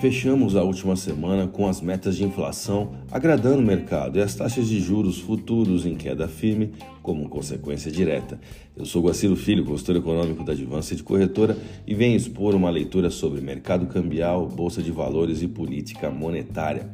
Fechamos a última semana com as metas de inflação agradando o mercado e as taxas de juros futuros em queda firme como consequência direta. Eu sou Guaciro Filho, consultor econômico da Advance de Corretora e venho expor uma leitura sobre mercado cambial, bolsa de valores e política monetária.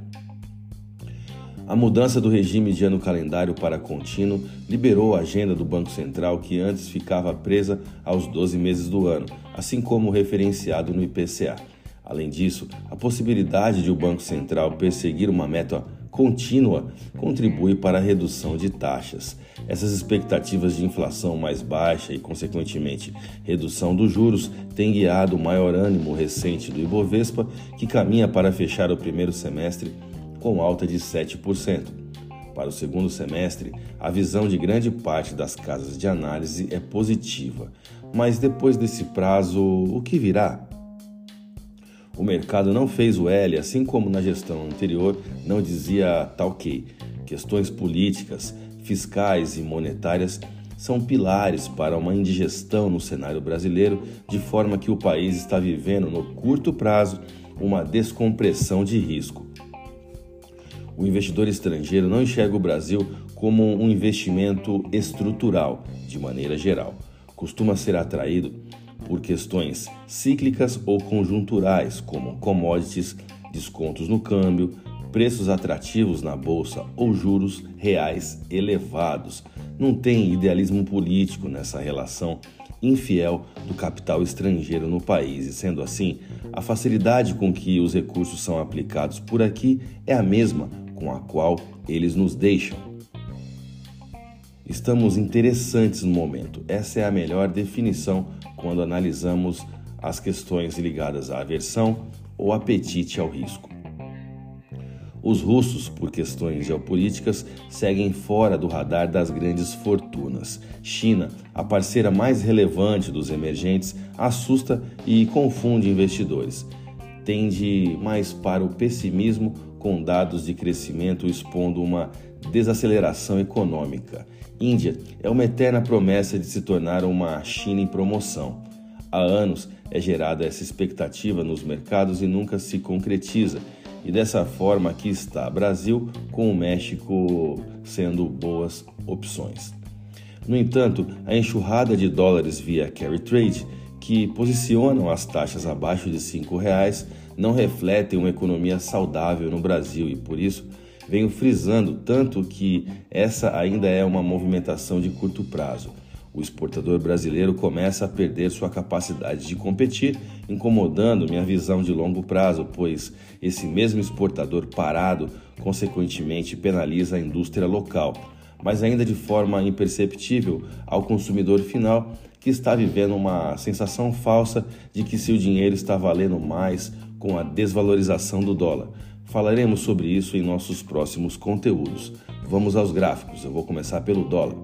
A mudança do regime de ano calendário para contínuo liberou a agenda do Banco Central que antes ficava presa aos 12 meses do ano, assim como referenciado no IPCA. Além disso, a possibilidade de o Banco Central perseguir uma meta contínua contribui para a redução de taxas. Essas expectativas de inflação mais baixa e, consequentemente, redução dos juros têm guiado o maior ânimo recente do Ibovespa, que caminha para fechar o primeiro semestre com alta de 7%. Para o segundo semestre, a visão de grande parte das casas de análise é positiva. Mas depois desse prazo, o que virá? O mercado não fez o L, assim como na gestão anterior não dizia tal que. Questões políticas, fiscais e monetárias são pilares para uma indigestão no cenário brasileiro, de forma que o país está vivendo no curto prazo uma descompressão de risco. O investidor estrangeiro não enxerga o Brasil como um investimento estrutural, de maneira geral. Costuma ser atraído por questões cíclicas ou conjunturais, como commodities, descontos no câmbio, preços atrativos na bolsa ou juros reais elevados. Não tem idealismo político nessa relação infiel do capital estrangeiro no país, e sendo assim, a facilidade com que os recursos são aplicados por aqui é a mesma com a qual eles nos deixam. Estamos interessantes no momento. Essa é a melhor definição quando analisamos as questões ligadas à aversão ou apetite ao risco. Os russos, por questões geopolíticas, seguem fora do radar das grandes fortunas. China, a parceira mais relevante dos emergentes, assusta e confunde investidores. Tende mais para o pessimismo, com dados de crescimento expondo uma desaceleração econômica. Índia é uma eterna promessa de se tornar uma China em promoção. Há anos é gerada essa expectativa nos mercados e nunca se concretiza. E dessa forma aqui está Brasil com o México sendo boas opções. No entanto, a enxurrada de dólares via carry trade, que posicionam as taxas abaixo de R$ reais, não refletem uma economia saudável no Brasil e por isso venho frisando tanto que essa ainda é uma movimentação de curto prazo. O exportador brasileiro começa a perder sua capacidade de competir, incomodando minha visão de longo prazo, pois esse mesmo exportador parado, consequentemente, penaliza a indústria local, mas ainda de forma imperceptível ao consumidor final que está vivendo uma sensação falsa de que seu dinheiro está valendo mais com a desvalorização do dólar. Falaremos sobre isso em nossos próximos conteúdos. Vamos aos gráficos. Eu vou começar pelo dólar.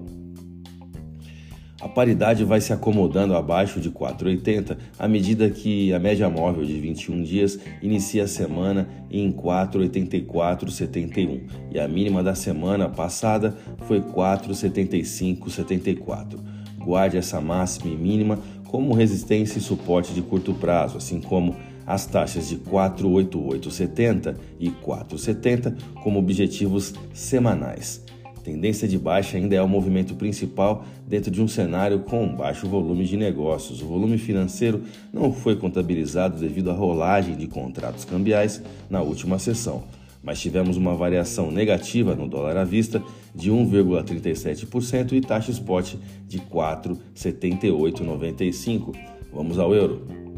A paridade vai se acomodando abaixo de 4,80 à medida que a média móvel de 21 dias inicia a semana em 4,8471 e a mínima da semana passada foi 4,7574. Guarde essa máxima e mínima como resistência e suporte de curto prazo, assim como as taxas de 48870 e 470 como objetivos semanais. Tendência de baixa ainda é o movimento principal dentro de um cenário com baixo volume de negócios. O volume financeiro não foi contabilizado devido à rolagem de contratos cambiais na última sessão, mas tivemos uma variação negativa no dólar à vista de 1,37% e taxa spot de 4,7895. Vamos ao euro.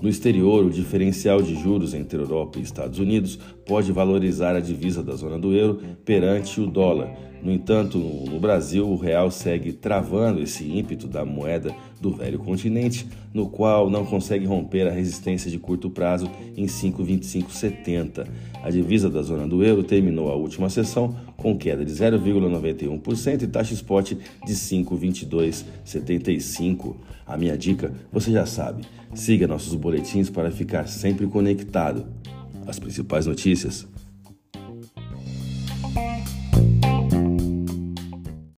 No exterior, o diferencial de juros entre Europa e Estados Unidos pode valorizar a divisa da zona do euro perante o dólar. No entanto, no Brasil, o real segue travando esse ímpeto da moeda do velho continente, no qual não consegue romper a resistência de curto prazo em 5,2570. A divisa da zona do euro terminou a última sessão com queda de 0,91% e taxa spot de 5,2275. A minha dica, você já sabe, siga nossos boletins para ficar sempre conectado. As principais notícias